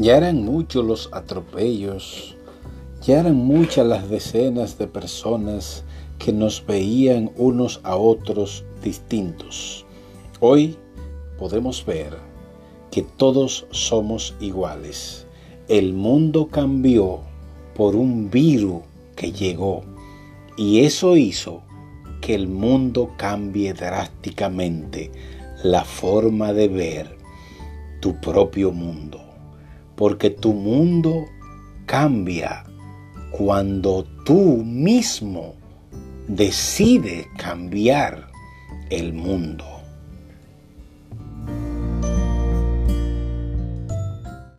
Ya eran muchos los atropellos, ya eran muchas las decenas de personas que nos veían unos a otros distintos. Hoy podemos ver que todos somos iguales. El mundo cambió por un virus que llegó y eso hizo que el mundo cambie drásticamente la forma de ver tu propio mundo porque tu mundo cambia cuando tú mismo decides cambiar el mundo.